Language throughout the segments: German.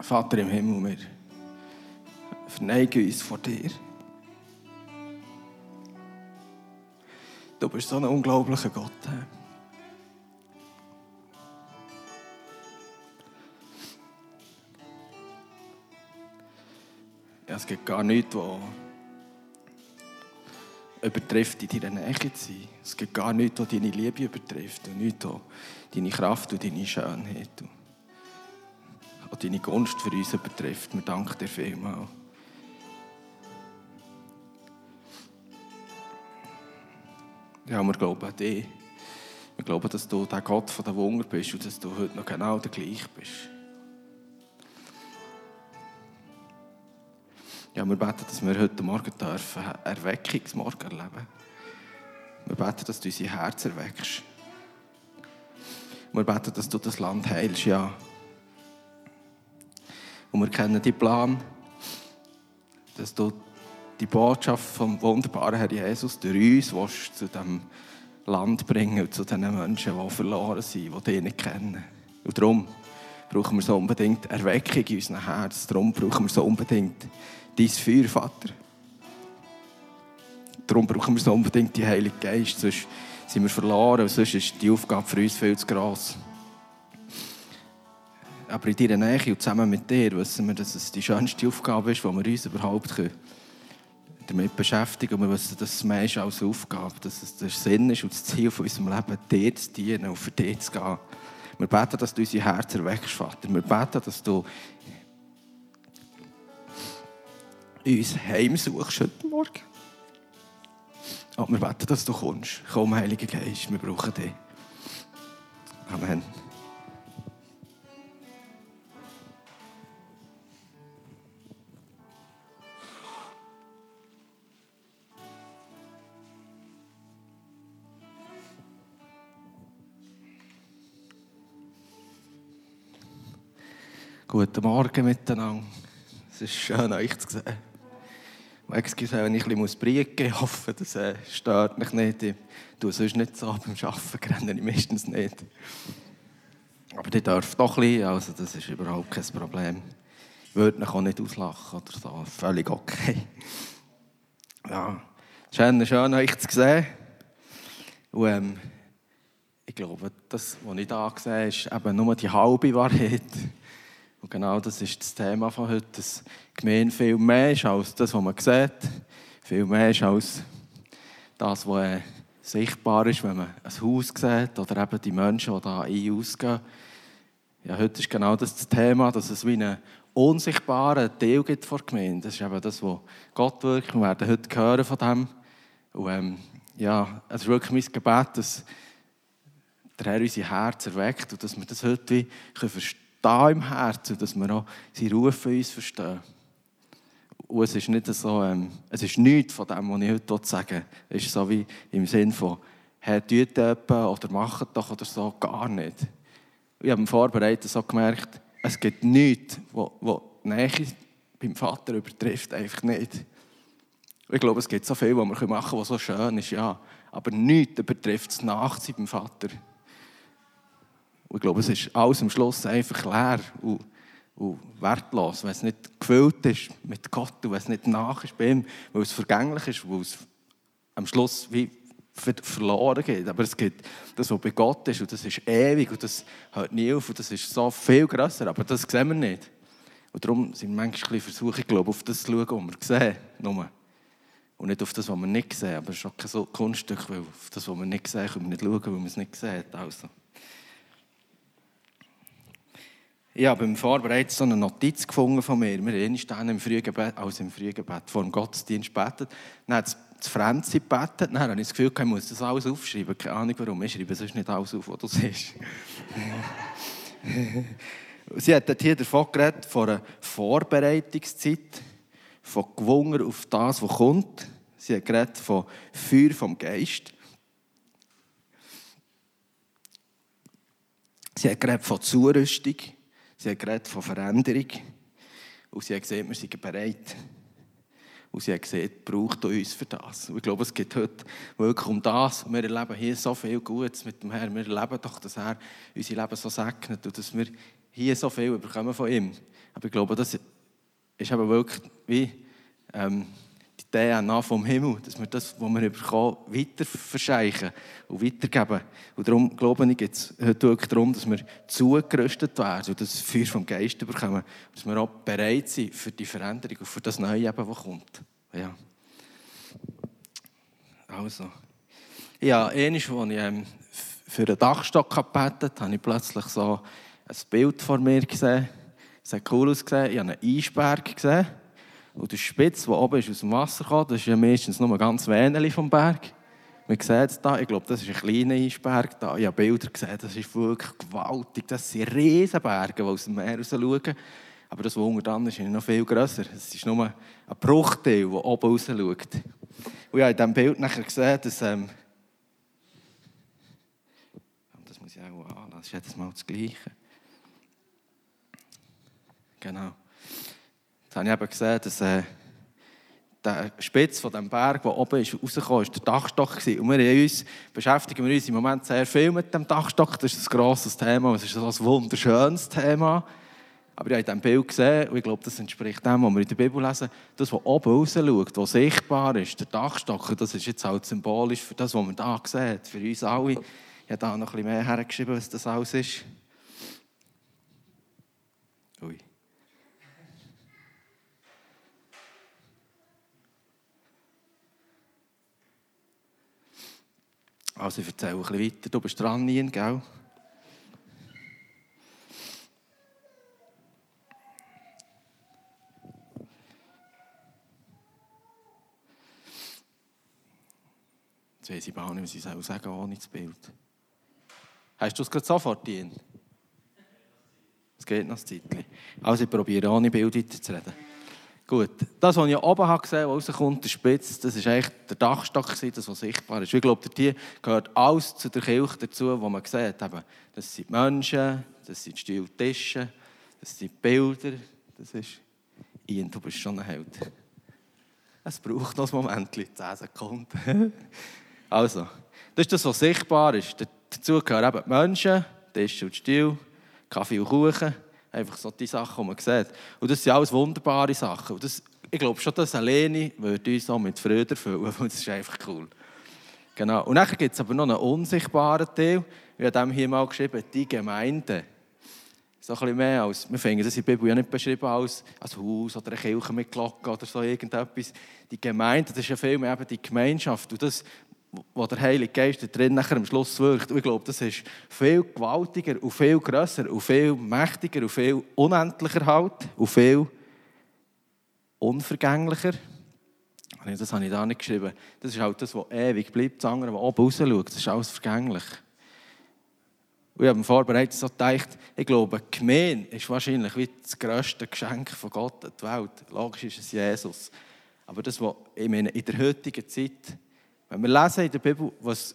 Vater im Himmel, wir verneigen uns vor dir. Du bist so ein unglaublicher Gott. Ja, es gibt gar nichts, was übertrifft in deiner Nähe zu sein. Es gibt gar nichts, was deine Liebe übertrifft und nichts, was deine Kraft und deine Schönheit und auch deine Gunst für uns übertrifft. Wir danken dir vielmals. Ja, wir glauben an dich. Wir glauben, dass du der Gott von der Wunder bist und dass du heute noch genau der gleiche bist. Ja, wir beten, dass wir heute Morgen dürfen Erweckungsmorgen erleben. Wir beten, dass du unser Herz erweckst. Wir beten, dass du das Land heilst, ja. Und wir kennen deinen Plan, dass du die Botschaft vom wunderbaren Herr Jesus durch uns zu diesem Land bringen und zu den Menschen, die verloren sind, die dich nicht kennen. Und darum brauchen wir so unbedingt Erweckung in unserem Herz. Darum brauchen wir so unbedingt dein Feuer, Vater. Darum brauchen wir so unbedingt die Heilige Geist. Sonst sind wir verloren sonst ist die Aufgabe für uns viel zu gross. Aber in deiner Nähe und zusammen mit dir wissen wir, dass es die schönste Aufgabe ist, die wir uns überhaupt damit beschäftigen können. Wir wissen, dass es mehr ist als Aufgabe, dass es der Sinn ist und das Ziel von unserem Leben, dir zu dienen und für dich zu gehen. Wir beten, dass du unser Herz erweckst, Vater. Wir beten, dass du uns heimsuchst heute Morgen. Und wir beten, dass du kommst. Komm, Heiliger Geist, wir brauchen dich. Amen. Guten Morgen miteinander. Es ist schön, euch zu sehen. Excuse, wenn ich ein bisschen briegen muss, hoffe, das äh, stört mich nicht. Ich tue sonst nicht so beim Arbeiten, renne ich meistens nicht. Aber ich darf doch ein bisschen, also das ist überhaupt kein Problem. Ich würde mich auch nicht auslachen oder so, völlig okay. Ja, schön, schön euch zu sehen. Und, ähm, ich glaube, das, was ich da sehe, ist eben nur die halbe Wahrheit. Und genau das ist das Thema von heute, dass Gemeinde viel mehr ist als das, was man sieht. Viel mehr ist als das, was äh, sichtbar ist, wenn man ein Haus sieht oder eben die Menschen, die da ein- und ausgehen. Ja, heute ist genau das, das Thema, dass es wie einen unsichtbaren Teil gibt vor der Gemeinde. Das ist eben das, was Gott wirkt. Wir werden heute hören von dem. Und ähm, ja, es ist wirklich mein Gebet, dass der Herr unser Herz erweckt und dass wir das heute verstehen da im Herzen, dass wir auch seinen Ruf für uns verstehen. Und es ist nicht so, ähm, es ist nichts von dem, was ich heute will. Es ist so wie im Sinn von, Herr, tut etwas oder macht doch oder so, gar nicht. Ich habe im Vorbereiten so gemerkt, es gibt nichts, was die Nähe beim Vater übertrifft, einfach nicht. Ich glaube, es gibt so viel, was wir machen können, was so schön ist, ja. Aber nichts übertrifft das Nachziehen beim Vater. Und ich glaube, es ist alles am Schluss einfach leer und, und wertlos, wenn es nicht gefüllt ist mit Gott und wenn es nicht nach ist bei ihm, weil es vergänglich ist, weil es am Schluss wie verloren geht. Aber es gibt das, was bei Gott ist und das ist ewig und das hört nie auf und das ist so viel grösser, aber das sehen wir nicht. Und darum sind wir manchmal versuchen, ich glaube, auf das zu schauen, was wir sehen. Nur. Und nicht auf das, was wir nicht sehen. Aber es ist auch kein Kunststück, weil auf das, was wir nicht sehen, können wir nicht schauen, weil wir es nicht sehen. Also. Ich habe beim Vorbereiten so eine Notiz gefunden von mir. Wir haben im Frühgebet, also im Frühgebet vor dem Gottesdienst betet. Dann hat das Franzi gebetet. Dann habe ich das Gefühl, ich muss das alles aufschreiben. Keine Ahnung warum. Ich schreibe sonst nicht alles auf, was du siehst. Sie hat hier davon geredet, von einer Vorbereitungszeit, von Gewunger auf das, was kommt. Sie hat geredet von Feuer vom Geist. Sie hat geredet von Zurüstung. Sie hat geredet von Veränderung. Und sie hat gesehen, wir sind bereit. Und sie hat gesehen, braucht uns für das. Und ich glaube, es geht heute wirklich um das. Wir erleben hier so viel Gutes mit dem Herrn. Wir erleben doch, dass er unser Leben so segnet und dass wir hier so viel bekommen von ihm. Aber ich glaube, das ist eben wirklich wie ähm, DNA vom Himmel, dass wir das, was wir bekommen, weiter verscheichen und weitergeben. Und darum glaube ich, geht es heute wirklich darum, dass wir zugerüstet werden und das Feuer vom Geist bekommen, dass wir auch bereit sind für die Veränderung und für das Neue, eben, was kommt. Ja. Also, ja, ähnlich, als ich ähm, für einen Dachstock gebetet habe, habe ich plötzlich so ein Bild vor mir gesehen. Es hat cool ausgesehen. Ich habe einen Eisberg gesehen. Und der Spitz, der oben ist, aus dem Wasser kommt, das ist ja meistens nur ganz wenig vom Berg. Man sieht es hier, ich glaube, das ist ein kleiner Eisberg. Da. Ich habe Bilder gesehen, das ist wirklich gewaltig. Das sind Riesenberge, die aus dem Meer raus schauen. Aber das, was unten dran ist, noch viel grösser. Es ist nur ein Bruchteil, der oben raus schaut. Und ich habe in diesem Bild nachher gesehen, dass... Ähm, das muss ich auch anlassen, das ist jedes Mal das Gleiche. Genau. Habe ich eben gesehen, dass äh, der Spitz von dem Berg, der oben ist, rausgekommen ist, der Dachstock war. Und wir uns, beschäftigen wir uns im Moment sehr viel mit dem Dachstock. Das ist ein grosses Thema, es ist ein wunderschönes Thema. Aber ich habe in diesem Bild gesehen, und ich glaube, das entspricht dem, was wir in der Bibel lesen, das, was oben raus schaut, was sichtbar ist, der Dachstock, das ist jetzt halt symbolisch für das, was man da sieht, für uns alle. Ich habe da noch ein bisschen mehr hergeschrieben, was das alles ist. Also ich erzähle ein bisschen weiter. Du bist dran, Nien, gell? Jetzt weiß ich auch nicht, was ich sagen soll, ohne das Bild. Hast du es gerade sofort, Nien? Es geht noch ein Zeitchen. Also ich probiere ohne Bild weiterzureden. Gut, das, was ich oben gesehen habe, rauskommt, der Spitz, das war eigentlich der Dachstock, das, was sichtbar ist. Ich glaube, hier gehört alles zu der Kirche dazu, was man sieht. Eben, das sind die Menschen, das sind die Stiltische, das sind die Bilder, das ist... Ian, du bist schon ein Held. Es braucht noch ein Moment, 10 Sekunden. also, das ist das, was sichtbar ist. Dazu gehören eben die Menschen, Tisch und Stil, Kaffee und Kuchen. Einfach so die Sachen, die man sieht. Und das sind alles wunderbare Sachen. Und das, ich glaube schon, dass alleine würde uns auch mit Freude erfüllen, das ist einfach cool. Genau. Und dann gibt es aber noch einen unsichtbaren Teil. Ich habe dem hier mal geschrieben, die Gemeinde. So ein bisschen mehr als, wir finden das in der Bibel ja nicht beschrieben als ein Haus oder eine Kirche mit Glocken oder so irgendetwas. Die Gemeinde, das ist ja viel mehr eben die Gemeinschaft. Und das wo der Heilige Geist drin nachher am Schluss wirkt. Und ich glaube, das ist viel gewaltiger und viel grösser und viel mächtiger und viel unendlicher halt und viel unvergänglicher. Das habe ich da nicht geschrieben. Das ist halt das, was ewig bleibt. Das andere, was oben raus schaut, das ist alles vergänglich. Und ich habe mir vorbereitet so gedacht, ich glaube, die Gemeinde ist wahrscheinlich wie das grösste Geschenk von Gott an die Welt. Logisch ist es Jesus. Aber das, was in der heutigen Zeit wenn wir lesen in der Bibel, was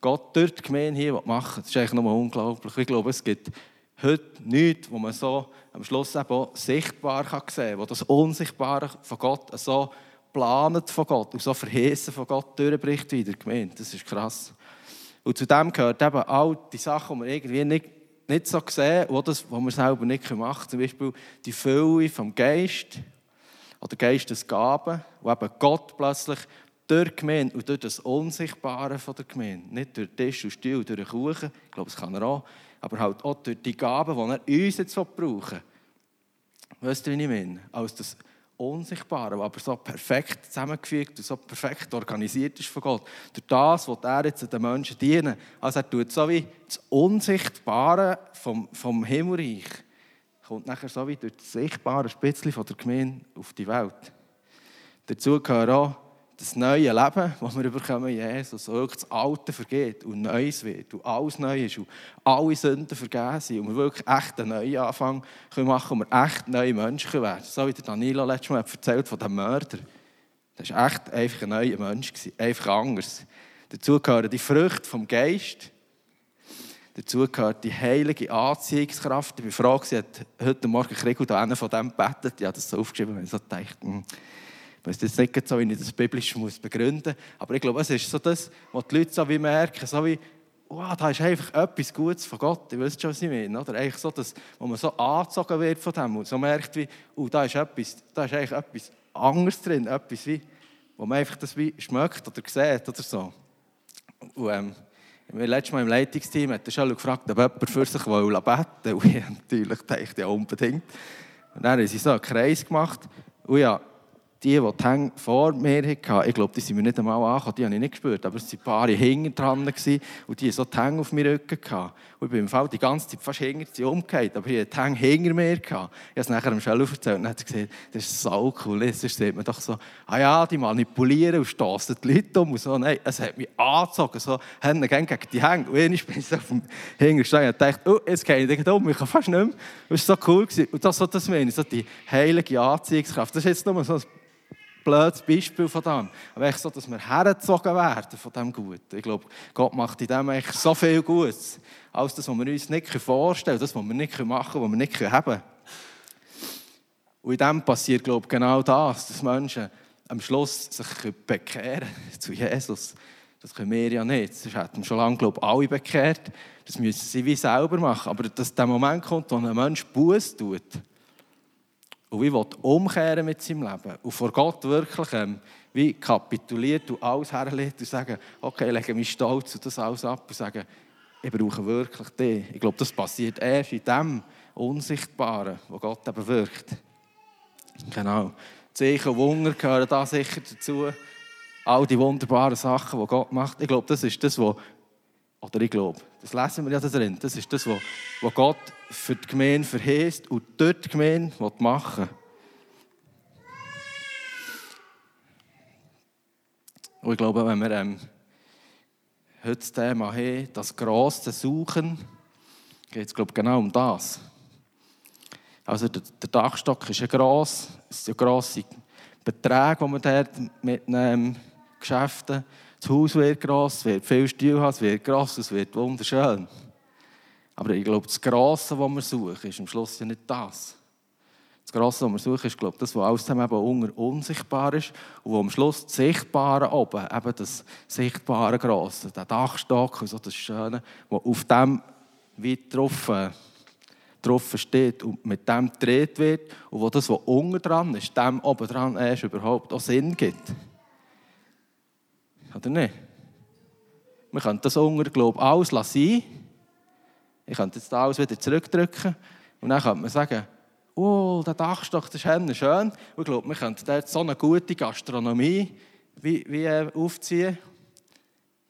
Gott dort die Gemeinde hier machen das ist eigentlich nochmal unglaublich. Ich glaube, es gibt heute nichts, wo man so am Schluss eben auch sichtbar kann sehen kann, wo das Unsichtbare von Gott so planet von Gott und so verheißen von Gott durchbricht wie der Gemeinde. Das ist krass. Und zu dem gehört eben all die Sachen, die wir irgendwie nicht, nicht so sehen, oder das, was wir selber nicht machen können. Zum Beispiel die Fülle vom Geist oder Geistesgaben, wo eben Gott plötzlich durch die Gemeinde und durch das Unsichtbare von der Gemeinde. Nicht durch Tisch und Stuhl, durch den Kuchen, ich glaube, das kann er auch, aber halt auch durch die Gaben, die er uns jetzt brauchen Weißt du, wie ich meine? Als das Unsichtbare, aber so perfekt zusammengefügt und so perfekt organisiert ist von Gott. Durch das, was er jetzt den Menschen dienen. Also er tut so wie das Unsichtbare vom, vom Himmelreich kommt nachher so wie durch das sichtbare Spitzchen von der Gemeinde auf die Welt. Dazu gehört auch das neue Leben, das wir bekommen, Jesus, wirklich das Alte vergeht und Neues wird und alles neu ist und alle Sünden vergeben sind und wir wirklich echt einen neuen Anfang können machen und wir echt neue Menschen werden So wie der Danilo letztes Mal erzählt von dem Mörder. Das war echt einfach ein neuer Mensch, einfach anders. Dazu gehören die Früchte vom Geist, Dazu gehört die heilige Anziehungskraft. Ich war froh, sie hat heute Morgen Krieg und einer von dem. Ich habe das so aufgeschrieben, weil ich so dachte, hm, ich weiß jetzt nicht so, wie ich das biblisch muss begründen muss, aber ich glaube, es ist so das, was die Leute so wie merken, so wie wow, da ist einfach etwas Gutes von Gott. Ich weiß schon, was ich meine. Oder? Eigentlich so, dass, wo man so angezogen wird von dem und so merkt, wie, oh, da ist, etwas, da ist eigentlich etwas anderes drin, etwas wie, wo man einfach das wie schmeckt oder sieht oder so. Und, ähm, letztes Mal im Leitungsteam hat der schon gefragt, ob jemand für sich beten will. Und ich natürlich dachte, ja unbedingt. Und dann haben sie so einen Kreis gemacht. Und ja, die, die die Hänge vor mir hatten, ich glaube, die sind mir nicht einmal angekommen, die habe ich nicht gespürt, aber es waren ein paar hinten dran und die hatten so die Hänge auf meinem Rücken. Gehabt. Und ich bin im Fall die ganze Zeit fast hinter sie umgekehrt, aber ich hatte die Hänge hinter mir. Ich habe es nachher dem Schell erzählt und dann hat gesagt, das ist so cool, jetzt sieht man doch so, ah ja, die manipulieren und stossen die Leute um und so. Nein, es hat mich angezogen, so Hände gegen die Hänge. Und ich bin so auf dem Hinterstein und dachte, oh, jetzt gehe ich um, ich kann fast nicht mehr. Das war so cool. Und das, so, das meine ich, so die heilige Anziehungskraft. Das ist jetzt nur so ein blödes Beispiel von dem. Aber echt so, dass wir hergezogen werden von dem Guten. Ich glaube, Gott macht in dem eigentlich so viel Gutes, als das, was wir uns nicht vorstellen können, das, was wir nicht machen können, was wir nicht haben können. Und in dem passiert, glaube ich, genau das, dass Menschen am Schluss sich bekehren zu Jesus. Das können wir ja nicht. Das hätten schon lange, glaube ich, alle bekehrt. Das müssen sie wie selber machen. Aber dass der Moment kommt, wo ein Mensch Buß tut, und wie will umkehren mit seinem Leben und vor Gott wirklich ähm, wie kapituliert und alles herlegt und sagen, okay, ich lege mich stolz und das alles ab und sagen, ich brauche wirklich dich. Ich glaube, das passiert erst in dem Unsichtbaren, wo Gott eben wirkt. Genau. Zeichen und Wunder gehören da sicher dazu. All die wunderbaren Sachen, die Gott macht. Ich glaube, das ist das, was oder ich glaube, das lesen wir ja da drin. Das ist das, was Gott für die Gemeinde verheißt und dort die Gemeinde machen will. Und ich glaube, wenn wir ähm, heute das Thema haben, das grosse Suchen, geht es genau um das. Also der, der Dachstock ist ja gross, es sind ja grosse Beträge, die man dort mit einem Geschäften das Haus wird gross, es wird viel Stil haben, es wird gross, es wird wunderschön. Aber ich glaube, das Grosse, was wir suchen, ist am Schluss ja nicht das. Das Grosse, was wir suchen, ist glaube das, was alles eben unter unsichtbar ist und wo am Schluss das Sichtbare oben, eben das sichtbare Grosse, der Dachstock und so das Schöne, wo auf dem wie drauf, äh, drauf steht und mit dem gedreht wird und wo das, was unten dran ist, dem oben dran erst überhaupt auch Sinn gibt. Oder nicht? Wir können das unter, glaube alles lassen. Ich könnte jetzt alles wieder zurückdrücken und dann könnte man sagen, oh, der Dachstock, das ist schön. Und ich glaube, wir könnten dort so eine gute Gastronomie wie, wie äh, aufziehen.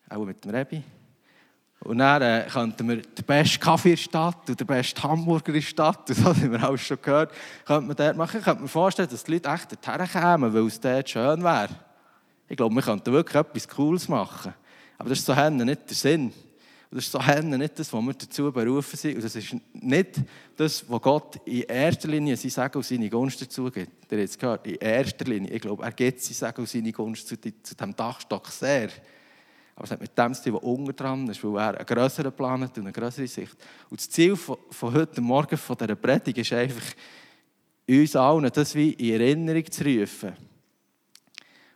Auch mit dem Rebi. Und dann äh, könnten wir den besten Kaffee in der Stadt und den besten Hamburger in der Stadt, das haben wir alles schon gehört, könnte man dort machen. Ich könnte mir vorstellen, dass die Leute echt dorthin kämen, weil es dort schön wäre. Ich glaube, wir könnten wirklich etwas Cooles machen. Aber das ist so nicht der Sinn. Das ist so nicht das, was wir dazu berufen sind. Und das ist nicht das, was Gott in erster Linie sein Sagen und seine Gunst dazu gibt. Ihr habt es gehört, in erster Linie. Ich glaube, er gibt sein Sagen und seine Gunst zu, zu diesem Dachstock sehr. Aber es hat mit dem zu tun, was unten dran ist, weil er einen größeren Plan hat und eine größere Sicht. Und das Ziel von, von heute Morgen, von dieser Predigt, ist einfach, uns allen das wie in Erinnerung zu rufen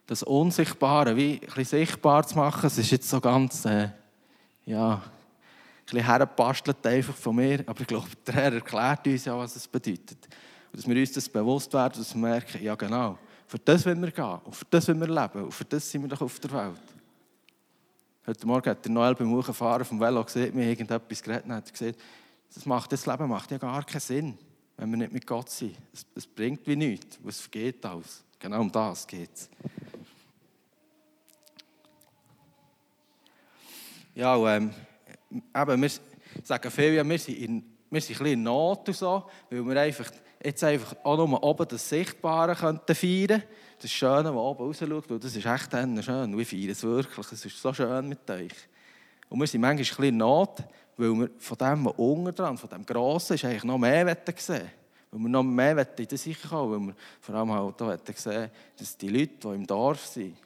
das Unsichtbare wie ein bisschen sichtbar zu machen. Es ist jetzt so ganz, äh, ja, ein bisschen hergepastelt einfach von mir, aber ich glaube, der Herr erklärt uns ja, was es bedeutet. Und dass wir uns das bewusst werden, dass wir merken, ja genau, für das wollen wir gehen und für das wollen wir leben und für das sind wir doch auf der Welt. Heute Morgen hat der Noel beim Hochfahren vom Velo gesehen, mir irgendetwas geredet und hat gesagt, das, macht, das Leben macht ja gar keinen Sinn, wenn wir nicht mit Gott sind. Es, es bringt wie nichts, es vergeht alles. Genau um das geht es. Ja, ähm, eben, wir sagen viel, ja, wir sind, in, wir sind ein bisschen in Not und so, weil wir einfach, jetzt einfach auch nur oben das Sichtbare könnten feiern Das Schöne, das oben raus schaut, weil das ist echt schön. Wir feiern es wirklich, es ist so schön mit euch. Und wir sind manchmal ein bisschen in Not, weil wir von dem, was unten dran, von dem Grossen, ist eigentlich noch mehr sehen Weil wir noch mehr in der Sicherheit kommen, weil wir vor allem halt auch sehen dass die Leute, die im Dorf sind,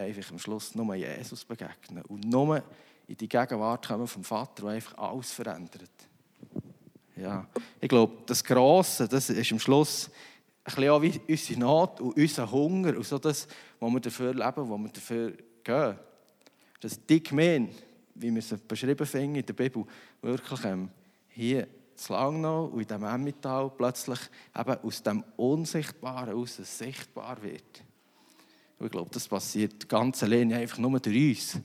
einfach am Schluss nur Jesus begegnen und nur in die Gegenwart kommen vom Vater, der einfach alles verändert. Ja, ich glaube, das Grosse, das ist am Schluss ein bisschen auch wie unsere Not und unser Hunger und so das, was wir dafür leben, was wir dafür gehen. Dass die Gemeinde wie wir sie beschrieben finden in der Bibel, wirklich ähm, hier zu Langnau und in diesem Emmental plötzlich eben aus dem Unsichtbaren aus sichtbar wird. Und ich glaube, das passiert ganz alleine einfach nur durch uns.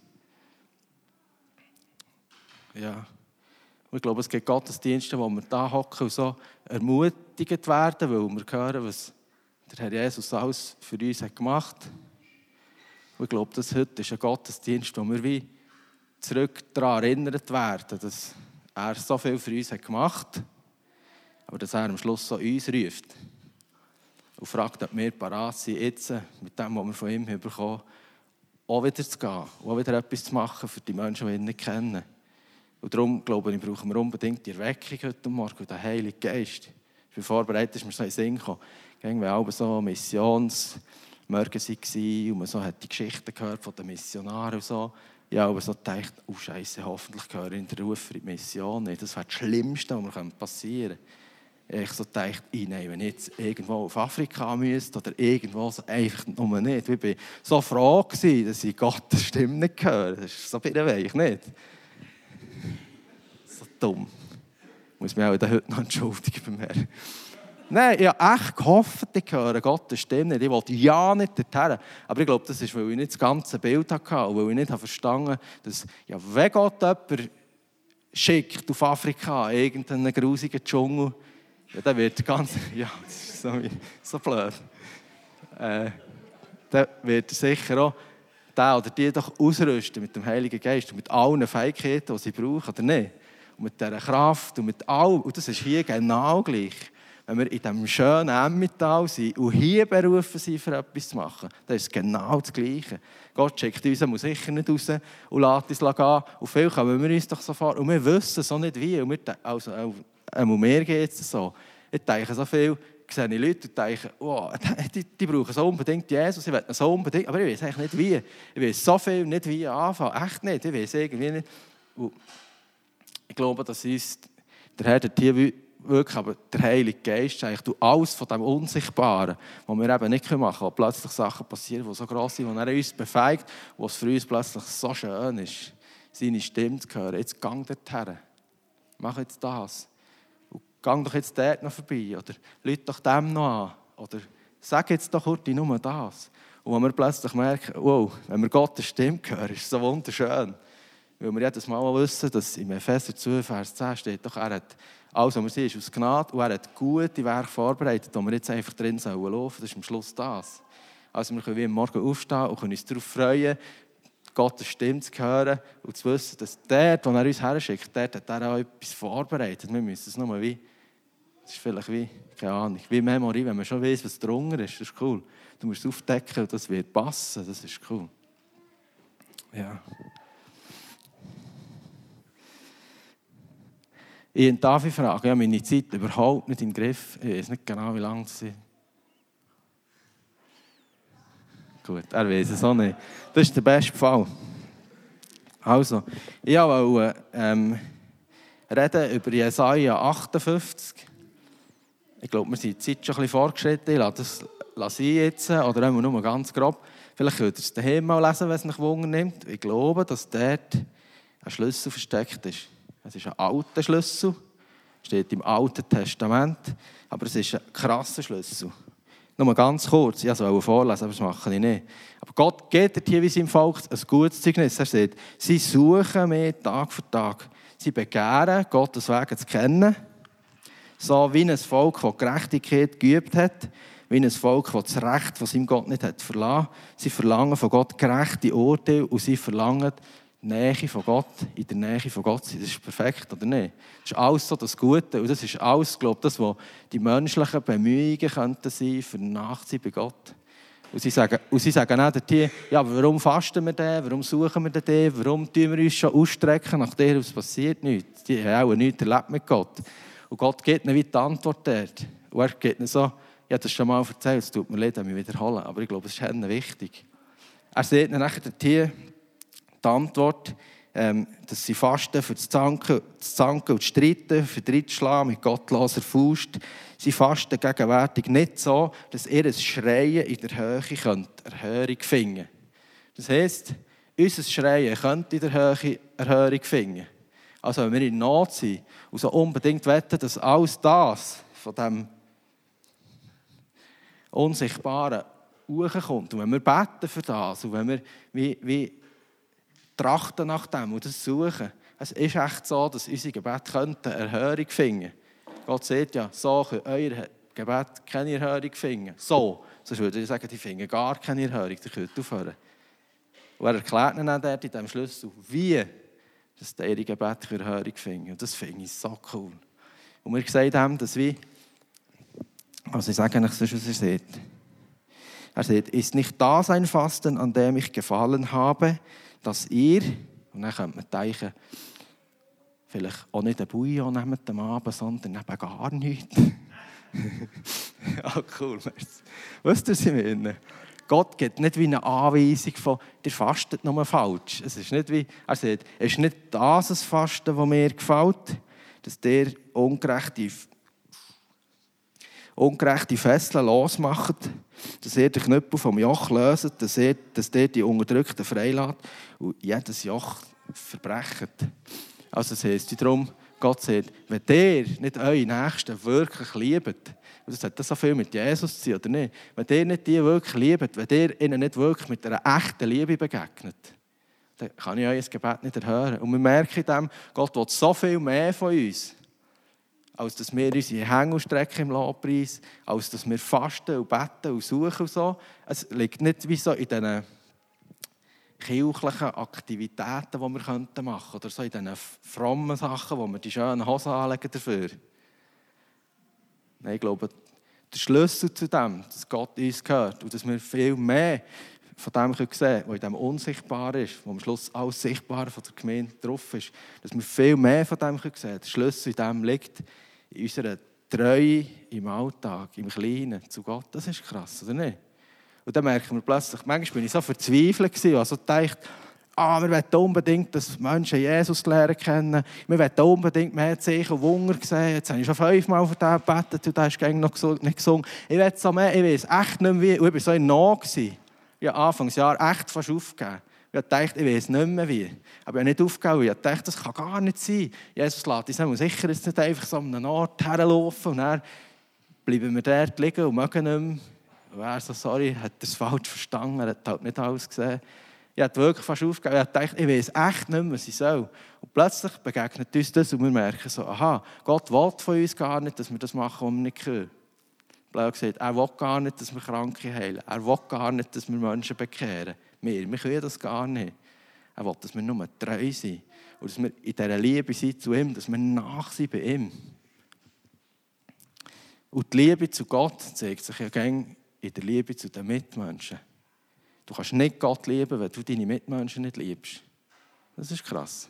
Ja. Und ich glaube, es gibt Gottesdienste, wo wir da hocken und so ermutigt werden, weil wir hören, was der Herr Jesus alles für uns hat gemacht hat. Und ich glaube, das heute ist ein Gottesdienst, wo wir wie zurück daran erinnert werden, dass er so viel für uns hat gemacht hat, aber dass er am Schluss so uns ruft und fragt, ob wir parat sind, jetzt mit dem, was wir von ihm bekommen, auch wieder zu gehen auch wieder etwas zu machen für die Menschen, die ihn nicht kennen. Und darum, glaube ich, brauchen wir unbedingt die Erweckung heute Morgen und den Heiligen Geist. Ich bin vorbereitet, dass wir so in den Sinn kommen. Gehen wir auch so Missions- Morgen waren und man so hat die Geschichten gehört von den Missionaren und so. Ja, aber so gedacht, oh Scheiße, hoffentlich gehöre ich in den Ruf für die Mission nicht. Das wäre das Schlimmste, was mir passieren könnte. Ich so gedacht, ich ich jetzt irgendwo auf Afrika müsste oder irgendwo so einfach nur nicht. Ich war so froh, gewesen, dass ich Gottes Stimme nicht höre. Das ist so ein weich, nicht? So dumm. Ich muss mich auch heute noch entschuldigen beim Herrn. Nein, ich habe echt gehofft, ich höre Gottes Stimme nicht. Ich wollte ja nicht dorthin. Aber ich glaube, das ist, weil ich nicht das ganze Bild hatte und weil ich nicht verstanden habe, dass, ja, wenn Gott jemanden schickt auf Afrika, irgendeinen grusigen Dschungel, ja, dann wird ganz, ja, das ist so, so blöd. Äh, dann wird er sicher auch der oder die doch ausrüsten mit dem Heiligen Geist und mit allen Fähigkeiten, die sie brauchen, oder nicht? Und mit dieser Kraft und mit allem. Und das ist hier genau gleich wenn wir in diesem schönen Emmental sind und hier berufen sind, für etwas zu machen, dann ist es genau das Gleiche. Gott schickt uns sicher nicht raus und lässt uns gehen. Und viel kommen wir uns doch so vor. Und wir wissen so nicht wie. Und wir, also, auch mir geht es so. Ich denke so viel, ich sehe Leute und denke, oh, die, die, brauchen so unbedingt Jesus, ich will so unbedingt, aber ich weiß eigentlich nicht wie. Ich weiß so viel nicht wie anfangen, echt nicht. Ich weiß irgendwie nicht. Und ich glaube, das ist der Herr der Tier wirklich aber der Heilige Geist eigentlich du alles von dem Unsichtbaren, was wir eben nicht machen können, wo plötzlich Sachen passieren, die so gross sind, wo er uns befeigt, wo es für uns plötzlich so schön ist, seine Stimme zu hören. Jetzt gang dorthin. Mach jetzt das. Gang doch jetzt dort noch vorbei. Oder lüt doch dem noch an. Oder sag jetzt doch heute nur das. Und wenn wir plötzlich merken, wow, wenn wir Gottes Stimme hören, ist es so wunderschön. Weil wir jedes Mal wissen, dass im Epheser 2, Vers 10 steht, doch er hat alles, was wir sehen, ist aus Gnade und er hat gute Werke vorbereitet, wo wir jetzt einfach drin laufen sollen. Das ist am Schluss das. Also wir können wie Morgen aufstehen und können uns darauf freuen, Gottes Stimme zu hören und zu wissen, dass der, wo er uns herschickt, dort hat er auch etwas vorbereitet. Wir müssen es nur wie, das ist vielleicht wie, keine Ahnung, wie Memory, wenn man schon weiß, was drunter ist, das ist cool. Du musst es aufdecken und das wird passen, das ist cool. Ja. Ich darf ich fragen, ich habe meine Zeit überhaupt nicht im Griff. Ich weiß nicht genau, wie lange es ist. Gut, er weiß es auch nicht. Das ist der beste Fall. Also, ich wollte ähm, reden über Jesaja 58. Ich glaube, wir sind die Zeit schon ein bisschen vorgeschritten. Ich lasse das lasse ich jetzt, oder nur ganz grob. Vielleicht könnt ihr es daheim mal lesen, wenn es mich Wunder nimmt. Ich glaube, dass dort ein Schlüssel versteckt ist. Es ist ein alter Schlüssel, steht im Alten Testament, aber es ist ein krasser Schlüssel. Nur ganz kurz, ich wollte vorlesen, aber das mache ich nicht. Aber Gott geht hier wie sein Volk ein gutes Zeugnis. Er sagt, sie suchen mich Tag für Tag. Sie begehren, Gottes Wege zu kennen. So wie ein Volk, das Gerechtigkeit geübt hat, wie ein Volk, das das Recht von seinem Gott nicht hat verlassen. Sie verlangen von Gott gerechte Urteile und sie verlangen Nähe von Gott, in der Nähe von Gott sein. Das ist perfekt, oder nicht? Das ist alles so das Gute. Und das ist alles, glaube ich, das, was die menschlichen Bemühungen könnten sein für Nachziehen bei Gott. Und sie sagen, und sie sagen auch dir, ja, warum fasten wir denn? Warum suchen wir denn? Warum tun wir uns schon ausstrecken nach der, was passiert nichts? Die haben auch nichts erlebt mit Gott. Und Gott gibt ihnen wie die Antwort dort. Und er gibt ihnen so, ich habe das schon mal erzählt, es tut mir leid, mich wiederholen, aber ich glaube, es ist ihnen wichtig. Er sieht ihnen nachher die Antwort, ähm, dass sie fasten für das Zanken, das Zanken und das Streiten, für Drittschlagen mit gottloser Faust. Sie fasten gegenwärtig nicht so, dass ihr Schreien in der Höhe könnt Erhörung finden Das heisst, unser Schreien könnte in der Höhe Erhörung finden. Also wenn wir in Not sind und so unbedingt wetten, dass alles das von dem Unsichtbaren hochkommt. Und wenn wir beten für das und wenn wir wie, wie trachten nach dem und das suchen, es ist echt so, dass unsere Gebet könnten Erhörung finden. Gott sagt ja, so können euer Gebet keine Erhörung finden. So. Sonst würde ich sagen, die finden gar keine Erhörung, die könnt aufhören. Und er erklärt ihnen dann dort in diesem Schlüssel, wie dass die ihre Gebet Erhörung finden. Und das finde ich so cool. Und wir sagen ihm, dass wir, also ich sage euch, was er sagt. Er sagt, ist nicht das ein Fasten, an dem ich gefallen habe, dass ihr, und dann könnte man denken, vielleicht auch nicht ein Bouillon nehmen am Abend, sondern eben gar nichts. ja, cool. Weißt du, was ich meine? Gott gibt nicht wie eine Anweisung von, der fastet nur falsch. Es ist nicht wie, er es ist nicht das ein Fasten, das mir gefällt, dass der ungerechte, ungerechte Fesseln losmacht, dass er den Knüppel vom Joch löst, dass er, dass der die Unterdrückten freilässt und jedes Joch verbrechen. Also es heisst darum, Gott sagt, wenn ihr nicht eure Nächsten wirklich liebt, das hat das so viel mit Jesus zu tun, oder nicht? Wenn ihr nicht die wirklich liebt, wenn ihr ihnen nicht wirklich mit einer echten Liebe begegnet, dann kann ich euer Gebet nicht erhören. Und wir merken dem, Gott will so viel mehr von uns, als dass wir unsere Hänge strecken im Lobpreis, als dass wir fasten und beten und suchen und so. Es liegt nicht wie so in diesen kirchlichen Aktivitäten, die wir machen könnten, oder so in diesen frommen Sachen, wo wir die schönen Hosen anlegen dafür. Nein, ich glaube, der Schlüssel zu dem, dass Gott uns gehört und dass wir viel mehr von dem sehen können, was in dem Unsichtbaren ist, wo am Schluss alles Sichtbare von der Gemeinde drauf ist, dass wir viel mehr von dem sehen können. Der Schlüssel in dem liegt in unserer Treue im Alltag, im Kleinen zu Gott. Das ist krass, oder nicht? Und dann merken wir plötzlich, manchmal bin ich so verzweifelt also dachte, ah, wir wollen unbedingt, dass Menschen Jesus lernen kennen. Wir wollen unbedingt mehr Zeichen und Wunder sehen. Jetzt habe ich schon fünfmal für den gebetet und der ist noch nicht gesungen. Ich will so mehr, ich weiß echt nicht mehr wie. Ich war so in Not. Ich habe Anfangsjahr echt fast aufgegeben. Ich dachte, ich weiß nicht mehr wie. Aber ich habe nicht aufgegeben. Ich dachte, das kann gar nicht sein. Jesus lässt uns sicher jetzt nicht einfach so an einen Ort herlaufen und dann bleiben wir dort liegen und mögen nicht mehr und er so, sorry, hat es falsch verstanden, er hat halt nicht alles gesehen. Ich habe wirklich fast aufgegeben. Ich dachte, ich weiß echt nicht mehr, was ich soll. Und plötzlich begegnet uns das und wir merken so, aha, Gott will von uns gar nicht, dass wir das machen, was wir nicht können. Blau gesagt, er will gar nicht, dass wir Kranke heilen. Er will gar nicht, dass wir Menschen bekehren. Wir, wir können das gar nicht. Er will, dass wir nur treu sind. Und dass wir in dieser Liebe sind zu ihm, dass wir nach sind bei ihm. Und die Liebe zu Gott zeigt sich ja gerne in der Liebe zu den Mitmenschen. Du kannst nicht Gott lieben, wenn du deine Mitmenschen nicht liebst. Das ist krass.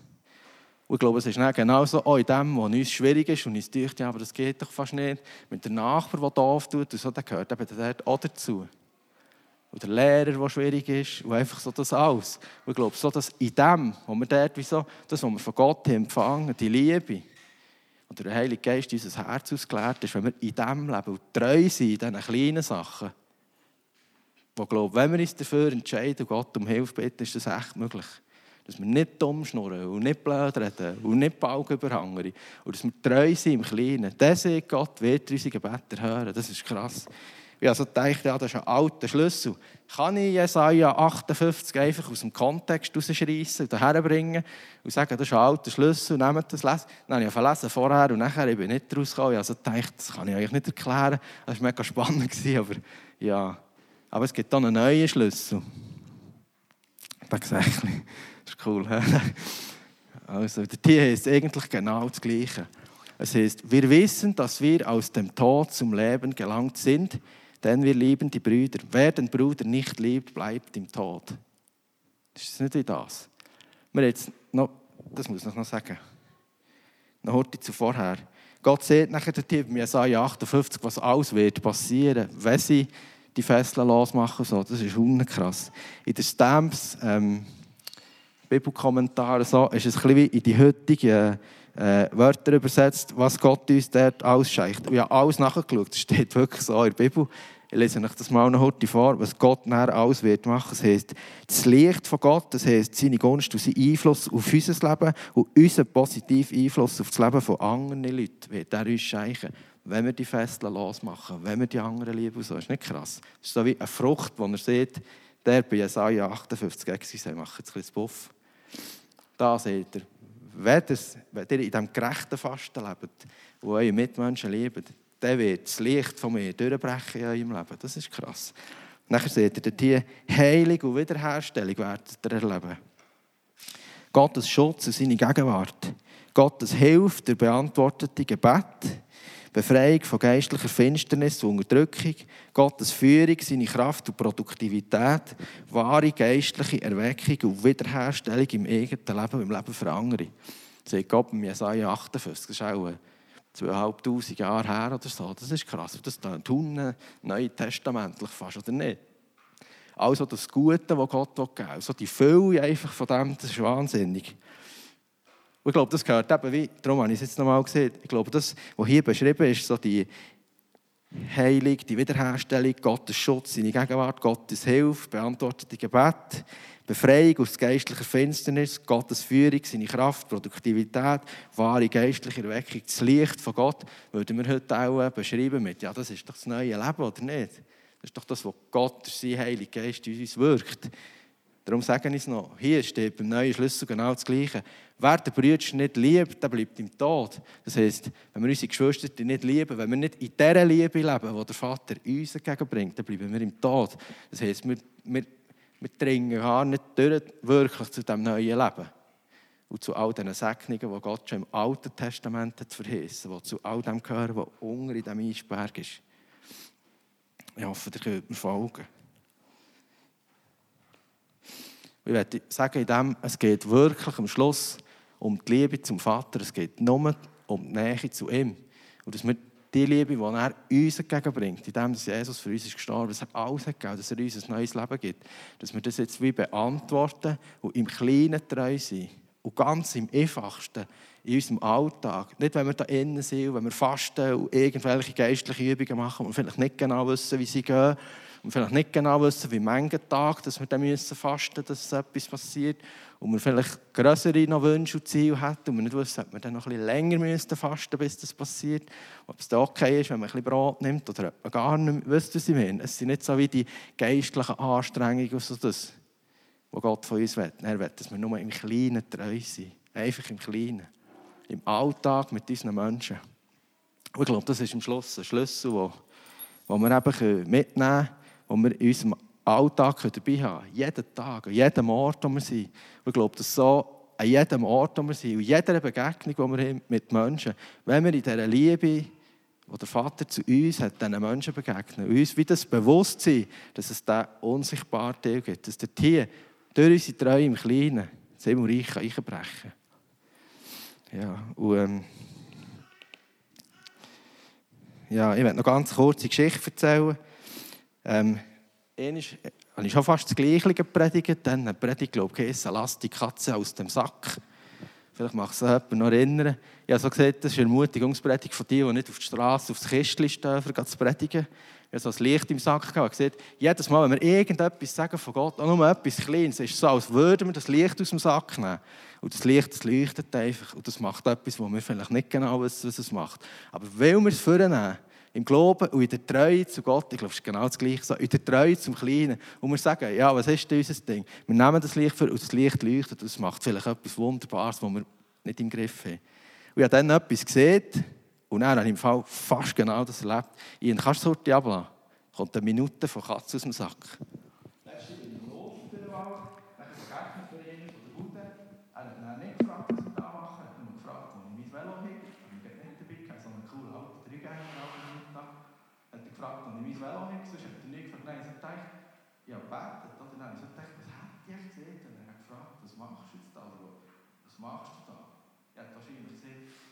Und ich glaube, es ist genauso auch in dem, was uns schwierig ist und uns denkt, ja, aber das geht doch fast nicht. Mit dem Nachbar, der doof tut, und so, der gehört eben dort auch dazu. Und der Lehrer, der schwierig ist, und einfach so das alles. Und ich glaube, so dass in dem, wo wir dort, wie so, das, was wir von Gott empfangen, die Liebe, und der Heilige Geist unser Herz ausgeleert ist, wenn wir in diesem Leben treu sind, in diesen kleinen Sachen, wo glaube, wenn wir uns dafür entscheiden Gott um Hilfe bitten, ist das echt möglich. Dass wir nicht dumm schnurren und nicht blöd reden und nicht Balken überhangern. Und dass wir treu sind im Kleinen. Das sieht Gott, wird unsere Gebete hören. Das ist krass. Ich also gedacht, ja, das ist ein alter Schlüssel. Kann ich Jesaja 58 einfach aus dem Kontext rausschreissen und herbringen und sagen, das ist ein alter Schlüssel, nehmt das, lesen. Dann habe ich verlesen vorher und nachher ich bin nicht rausgekommen. Ich also gedacht, das kann ich euch nicht erklären. Das war mega spannend, aber ja, aber es gibt dann einen neuen Schlüssel. Das ist cool. Also, der Tier ist eigentlich genau das Gleiche. Es heißt, wir wissen, dass wir aus dem Tod zum Leben gelangt sind, denn wir lieben die Brüder. Wer den Bruder nicht liebt, bleibt im Tod. Das ist nicht wie das. Wir jetzt noch, das muss ich noch sagen. Noch heute zuvorher. Gott sieht nachher der Tier, Jesaja 58, was alles wird passieren, wenn sie die Fesseln losmachen. So. Das ist krass. In den Stamps, ähm, Bibelkommentaren, so, ist es ein wie in die heutige äh, Wörter übersetzt, was Gott uns dort ausscheicht. Und ich habe alles nachgeschaut, das steht wirklich so in der Bibel. Ich lese euch das mal noch heute vor, was Gott nachher alles wird machen. Das heisst, das Licht von Gott, das heisst, seine Gunst und sein Einfluss auf unser Leben und unseren positiven Einfluss auf das Leben von anderen Leuten wird er uns schenken, wenn wir die Fesseln losmachen, wenn wir die anderen lieben. So. Das ist nicht krass. Das ist so wie eine Frucht, die ihr seht, der bei Jesaja 58, ich mache jetzt ein bisschen Buff. Da seht ihr, wenn, das, wenn ihr in diesem gerechten Fasten lebt, wo eure Mitmenschen lieben, dann wird das Licht von mir durchbrechen in eurem Leben. Das ist krass. Nachher seht ihr hier Heilung und Wiederherstellung werdet ihr erleben. Gottes Schutz und seine Gegenwart. Gottes Hilfe der beantwortete Gebet. Befreiung von geistlicher Finsternis und Unterdrückung, Gottes Führung, seine Kraft und Produktivität, wahre geistliche Erweckung und Wiederherstellung im eigenen Leben, im Leben für andere. Das sagt Gott im Jesaja 58, das ist auch zweieinhalbtausend Jahre her oder so. Das ist krass. Das tun neutestamentlich fast, oder nicht? Also das Gute, das Gott geben will. Also die Fülle einfach von dem, das ist wahnsinnig. Und ich glaube, das gehört eben wie, darum habe ich es jetzt nochmal gesehen, ich glaube, das, was hier beschrieben ist, so die Heilung, die Wiederherstellung, Gottes Schutz, seine Gegenwart, Gottes Hilfe, beantwortete Gebet, Befreiung aus geistlicher Finsternis, Gottes Führung, seine Kraft, Produktivität, wahre geistliche Erweckung, das Licht von Gott, würden wir heute auch beschreiben mit, ja, das ist doch das neue Leben, oder nicht? Das ist doch das, was Gott durch seinen Heiligen Geist in uns wirkt. Darum sage ich es noch. Hier steht beim neuen Schlüssel genau das Gleiche. Wer den Brüder nicht liebt, der bleibt im Tod. Das heisst, wenn wir unsere Geschwister nicht lieben, wenn wir nicht in dieser Liebe leben, die der Vater uns entgegenbringt, dann bleiben wir im Tod. Das heisst, wir, wir, wir dringen gar nicht durch, wirklich zu diesem neuen Leben. Und zu all diesen Segnungen, die Gott schon im Alten Testament hat verheißen, die zu all dem gehören, was unter in diesem Eisberg ist. Ich hoffe, ihr könnt mir folgen. Ich werde sagen, in dem, es geht wirklich am Schluss um die Liebe zum Vater. Es geht nur um die Nähe zu ihm. Und dass wir die Liebe, die er uns entgegenbringt, indem Jesus für uns ist gestorben, dass er alles hat gegeben, dass er uns ein neues Leben gibt, dass wir das jetzt wie beantworten und im Kleinen treu sind. Und ganz im Einfachsten in unserem Alltag. Nicht, wenn wir da innen sind, wenn wir fasten und irgendwelche geistliche Übungen machen und vielleicht nicht genau wissen, wie sie gehen und vielleicht nicht genau wissen, wie viele Tag dass wir dann müssen fasten müssen, dass etwas passiert. Und wir vielleicht größere noch Wünsche und Ziele hätten und wir nicht wissen, ob wir dann noch ein bisschen länger müssen fasten bis das passiert. Ob es dann okay ist, wenn man ein bisschen Brot nimmt oder ob man gar nicht wisst, was ich meine. Es sind nicht so wie die geistlichen Anstrengungen und so das, was Gott von uns will. Er will, dass wir nur im Kleinen treu sind. Einfach im Kleinen. Im Alltag mit unseren Menschen. Und ich glaube, das ist am Schluss ein Schlüssel, den wir eben mitnehmen können die wir in unserem Alltag dabei haben. Jeden Tag, an jedem Ort, wo wir sind. Ich glaube, dass so an jedem Ort, wo wir sind, und jeder Begegnung, die wir haben mit Menschen, wenn wir in dieser Liebe, die der Vater zu uns hat, diesen Menschen begegnen, uns wie das Bewusstsein, dass es diesen unsichtbaren Teil gibt, dass der Tier durch unsere Treue im Kleinen das Himmelreich einbrechen kann. Ja, und, ähm, ja, ich werde noch ganz kurz eine Geschichte erzählen. Ähm, einmal habe ich schon fast das Gleiche gepredigt. Dann eine Predigt, glaube ich, lass die Katze aus dem Sack. Vielleicht mag es jemand noch erinnern. Ich habe so gesagt, das ist eine Ermutigungspredigt von dir, die nicht auf die Straße, aufs Kistchen stehen, um zu predigen. Ich habe so das Licht im Sack gehabt. gesagt, jedes Mal, wenn wir irgendetwas sagen von Gott, auch nur etwas Kleines, ist es so, als würden wir das Licht aus dem Sack nehmen. Und das Licht, das leuchtet einfach. Und das macht etwas, wo wir vielleicht nicht genau wissen, was es macht. Aber weil wir es vornehmen, im Glauben und in der Treue zu Gott, ich glaube, es ist genau das Gleiche, in der Treue zum Kleinen. Und wir sagen, ja, was ist denn unser Ding? Wir nehmen das Licht für und das Licht leuchtet und es macht vielleicht etwas Wunderbares, was wir nicht im Griff haben. Und ich habe dann etwas gesehen und dann habe ich im Fall fast genau das erlebt. Ich kannst du ablassen? Kommt eine Minute von Katze aus dem Sack.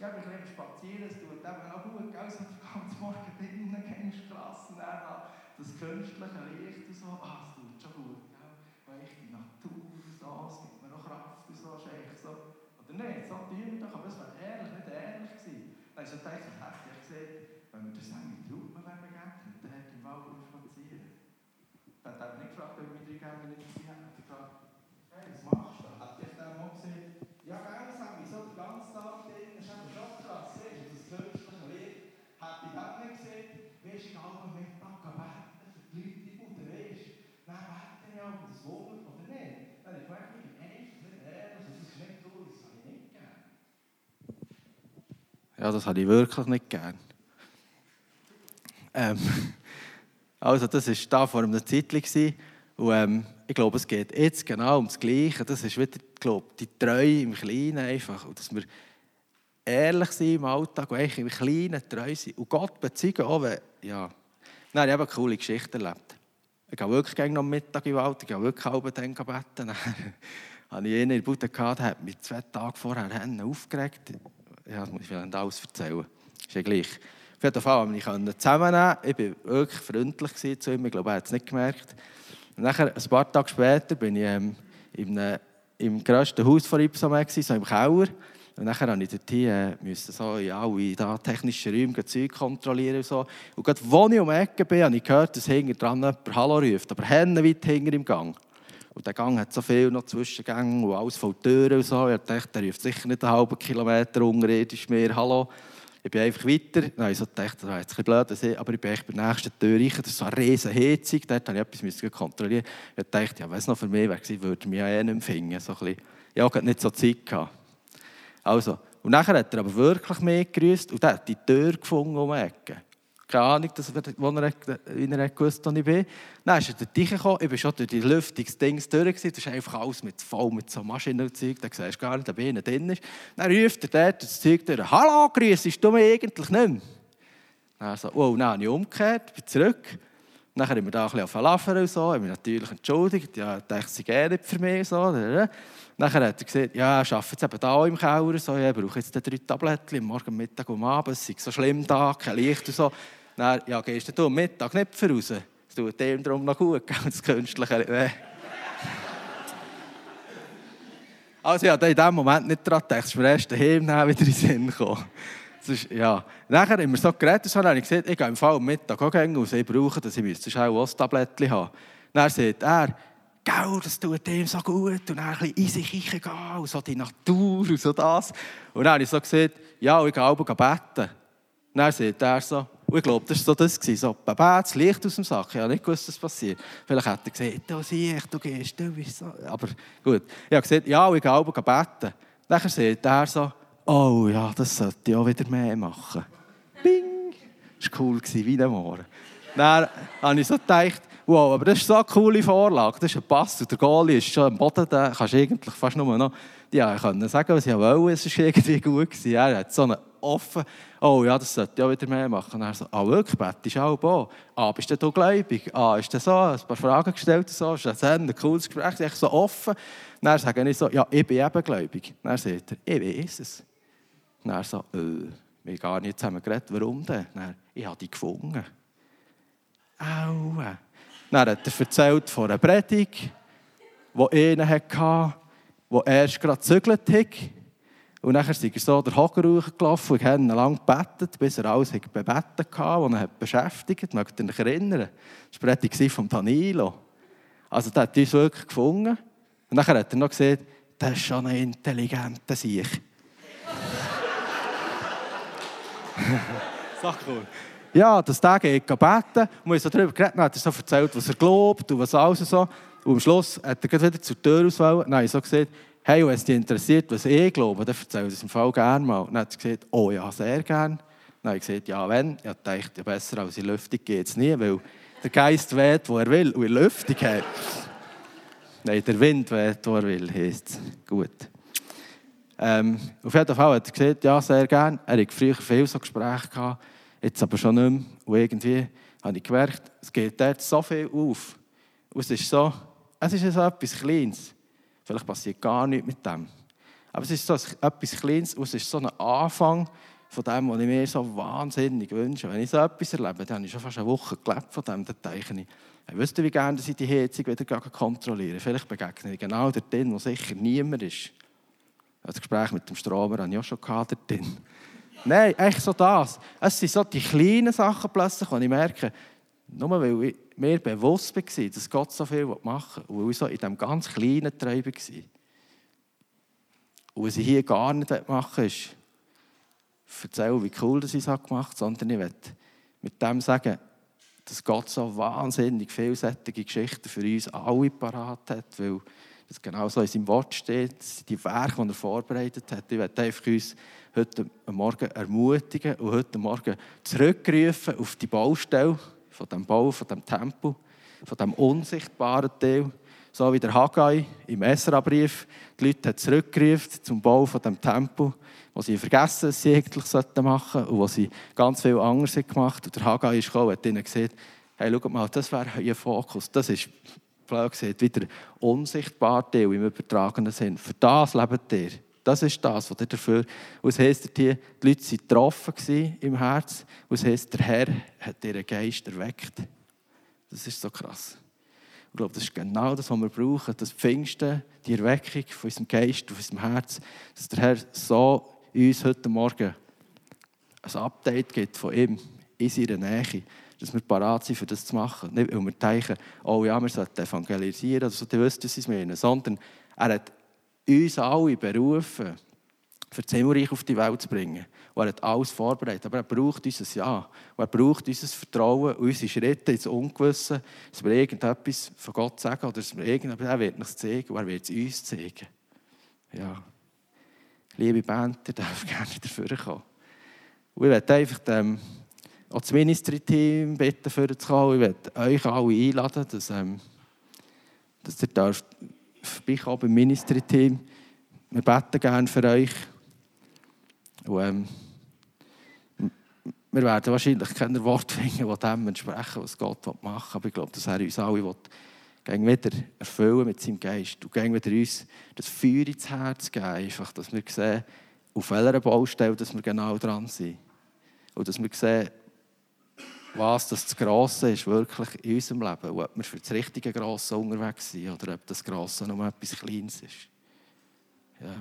Ja, wir gehen spazieren, es tut eben auch gut, gell? so den ganzen Morgen drinnen, kennst Strassen, das künstliche Licht und so, ah, es tut schon gut, gell? weil ich die Natur so, es gibt mir auch Kraft und so, ist so. Oder nicht? So tun wir doch, aber es war ehrlich, nicht ehrlich gewesen. Dann ist er gedacht, hätte ich gesehen, wenn wir das sagen, mit Rupen begegnet, dann hätte im Wald spazieren. Dann hat nicht gefragt, ob wir drei Gänge nicht gesehen haben. Hat gefragt, hey, was machst du? Hat ich dann mal gesehen, ja, geil, Sammy, so den ganzen Tag drin, ist eben schon krass, siehst du, das künstliche Lied. Hat ich auch nicht gesehen, wirst du halb am Mittag beten für die Leute, die Gute weißt. Dann beten ja, ob das wohnt oder nicht. Dann ich gemerkt, ich bin einfach ehrlich, das ist nicht cool, das habe ich nicht gern. Ja, das habe ich wirklich nicht gern. Ähm, also, das war da vor einer Zeit. Und ähm, ich glaube, es geht jetzt genau um das Gleiche. Das ist wieder, glaube die Treue im Kleinen einfach. Und dass wir ehrlich sind im Alltag und eigentlich im Kleinen treu sind. Und Gott bezeugen auch, wenn, ja. Habe ich eben eine coole Geschichte erlebt. Ich gehe wirklich gerne am Mittag in den Wald, ich gehe wirklich halb dann beten. Dann hatte ich einen in der Bude, der hat mich zwei Tage vorher aufgeregt. Ja, das muss ich vielleicht alles erzählen. Ist ja gleich. Auf jeden Fall konnte ich ihn zusammennehmen. Ich war wirklich freundlich zu ihm. Ich glaube, er hat es nicht gemerkt. Und nachher, ein paar Tage später bin ich ähm, im, im grössten Haus von Ipsomed, so im Keller. Und nachher musste ich dort hier, äh, so in alle da technischen Räume Zeug kontrollieren und so. Und gerade als ich um die Ecke bin, habe ich gehört, dass hinter dran jemand Hallo ruft, aber Hände weit hinter im Gang. Und der Gang hat so viel noch Zwischengänge und alles voll Türen und so. Ich dachte, der ruft sicher nicht einen halben Kilometer unterirdisch mehr Hallo. Ich bin einfach weiter. Dann ich so gedacht, das war jetzt ein bisschen blöd, aber ich bin echt bei der nächsten Tür rein. Das ist so eine riesen Heizung. Dort musste ich etwas kontrollieren. Ich dachte, ja, es noch für mich wäre, würde ich mich ja eh nicht finden. So. Ich hatte nicht so Zeit. Gehabt. Also, und nachher hat er aber wirklich mehr gegrüßt und er hat die Tür gefunden um die Ecke. Keine Ahnung, dass er, wo er, wie er gewusst wo ich bin. Dann ist er dort reingekommen, ich bin schon durch die Lüftungsdings durch. Das ist einfach alles mit, voll mit so Maschinen und Zeug. Da siehst du gar nicht, ob einer drin ist. Dann ruft er dort das Zeug durch. «Hallo, grüßest du mich eigentlich nicht mehr?» Dann so, oh, dann habe ich umgekehrt, bin zurück. Dann haben wir da ein bisschen verlaufen und so. Ich habe mich natürlich entschuldigt. Ja, ich dachte, sie gehen nicht für mich. So. Dann hat er gesagt, ja, ich arbeite jetzt eben da im Keller. So. Ich brauche jetzt drei Tabletten, morgen, Mittag und Abend. Es ist so schlimm da, kein Licht und so. Dann, ja, gehst du am Mittag nicht raus? Es tut dem darum noch gut, das Künstliche. Nee. Also habe in diesem Moment nicht daran gedacht, es ist mir erst daheim wieder in den Sinn gekommen. Ist, ja. Nachher haben wir so geredet, so habe ich gesagt, ich gehe im Fall am Mittag auch und ich brauche das, ich müsste auch ein Tablettchen haben. Dann sagt er, Gell, das tut ihm so gut und dann ein bisschen in sich gehen und so die Natur und so das. Und dann habe ich so gesagt, ja, ich gehe auch beten. Dann sagt er so, und ich glaube, das war so das, so, das Licht aus dem Sack. Ich habe nicht gewusst, was passiert. Vielleicht hätte er gesagt, du siehst, du gehst, du bist so. Aber gut. Ich habe gesagt, ja, ich gehe auch beten. Dann sagt er so, oh ja, das sollte ich auch wieder mehr machen. Bing! Das war cool, wie der Morgen. Dann habe ich so gedacht, wow, aber das ist so eine coole Vorlage. Das ist ein Pass und der Goalie ist schon am Boden, da kannst du eigentlich fast nur noch ja, ich kann sagen, was ich wollte, es war irgendwie gut. Gewesen. Er hat so einen offen, oh ja, das sollte ich auch wieder mehr machen. Und er so, ah wirklich, bettest auch auch? Ah, bist du gläubig? Ah, ist das so? Ein paar Fragen gestellt und so, ist das ein cooles Gespräch, echt so offen. Und dann sage ich so, ja, ich bin eben gläubig. Und dann sagt er, ich weiß es. Und er so, äh, wir haben gar nicht zusammen geredet, warum denn? Dann, ich habe dich gefunden. Aua. Dann hat er erzählt von einer Predigt, die einen hatte, der erst gerade gezügelt hat. Und dann ist er so der Hocker hochgelaufen und hat lang gebetet, bis er alles bebetet hatte, was er beschäftigt. Mögt ihr euch erinnern? Das war die von Danilo. Also der hat uns wirklich gefunden. Und dann hat er noch gesagt, das ist schon ein intelligenter Sieg. Sag cool. Ja, dass der geht beten. Und wir haben so darüber geredet, dann hat er so erzählt, was er glaubt und was alles so. Und am Schluss hat er wieder zur Tür auswählen. Ich so gesagt, hey, wenn es dich interessiert, was ich glaube, dann erzähl das im Fall gerne mal. dann hat er gesagt, oh ja, sehr gerne. Dann habe ich gesagt, ja, wenn? Ich dachte, ja, besser als in Lüftung geht es nie, weil der Geist weht, wo er will. Und in Lüftung hat... Nein, der Wind weht, wo er will, heisst es. Gut. Ähm, auf jeden Fall hat er gesagt, ja, sehr gerne. Er hatte früher viele so Gespräche gehabt, jetzt aber schon nicht mehr. Und irgendwie habe ich gemerkt, es geht dort so viel auf. Und es ist so, es ist so etwas Kleines. Vielleicht passiert gar nichts mit dem. Aber es ist so etwas Kleines und es ist so ein Anfang von dem, was ich mir so wahnsinnig wünsche. Wenn ich so etwas erlebe, dann habe ich schon fast eine Woche gelebt von dem, dann denke ich, ich wüsste, wie gerne ich die Heizung wieder kontrollieren Vielleicht begegne ich genau dort, wo sicher niemand ist. Das Gespräch mit dem Stromer hatte ich auch schon dort drin. Nein, echt so das. Es sind so die kleinen Sachen plötzlich, die ich merke, nur weil ich mir bewusst war, dass Gott so viel machen will, weil ich so in diesem ganz kleinen Treiben war. Und was ich hier gar nicht machen ist, erzählen, wie cool das ich es gemacht habe, sondern ich will mit dem sagen, dass Gott so wahnsinnig vielseitige Geschichten für uns alle parat hat, weil das genau so in seinem Wort steht, die Werke, die er vorbereitet hat. Ich werde einfach uns heute Morgen ermutigen und heute Morgen zurückrufen auf die Baustelle von dem Bau, von dem Tempel, von dem unsichtbaren Teil, so wie der Haggai im Esra-Brief die Leute zurückgerufen zum Bau von dem Tempel, wo sie vergessen, was sie eigentlich machen sollten und wo sie ganz viel anderes gemacht haben. Und der Haggai ist gekommen und hat ihnen gesagt, hey, schaut mal, das wäre ihr Fokus. Das ist, blöd gesagt, wieder unsichtbar Teil im übertragenen Sinn. Für das lebt ihr. Das ist das, was ihr dafür... Und es heisst die Leute waren getroffen im Herz. Und es heisst, der Herr hat ihren Geist erweckt. Das ist so krass. Ich glaube, das ist genau das, was wir brauchen. Das Pfingsten, die Erweckung von unserem Geist, von unserem Herz. Dass der Herr so uns heute Morgen ein Update gibt von ihm in seiner Nähe. Dass wir parat sind, für das zu machen. Nicht, weil wir denken, oh ja, wir sollten evangelisieren, oder so, die wissen, was ich meine. Sondern er hat uns alle berufen, für das Himmelreich auf die Welt zu bringen. Und er hat alles vorbereitet. Aber er braucht unser Ja. Und er braucht unser Vertrauen, unsere Schritte ins Ungewisse, dass wir irgendetwas von Gott sagen oder dass wir irgendetwas, er wird uns zeigen er wird es uns zeigen. Ja. Liebe Band, ihr dürft gerne dafür kommen. Und ich möchte einfach dem, auch das Ministry-Team bitten, für zu kommen. Ich möchte euch alle einladen, dass, ähm, dass ihr dürft vorbeikommen beim Ministry-Team. Wir beten gerne für euch. Und, ähm, wir werden wahrscheinlich keine Worte finden, die dem entsprechen, was Gott machen will. Aber ich glaube, dass er uns alle will, wieder erfüllen mit seinem Geist. Und wieder uns das Feuer ins Herz geben. Einfach, dass wir sehen, auf welcher Baustelle dass wir genau dran sind. Und dass wir sehen, was das Grosse ist wirklich in unserem Leben. Und ob wir für das richtige Grosse unterwegs sind oder ob das Grosse nur etwas Kleines ist. Ja.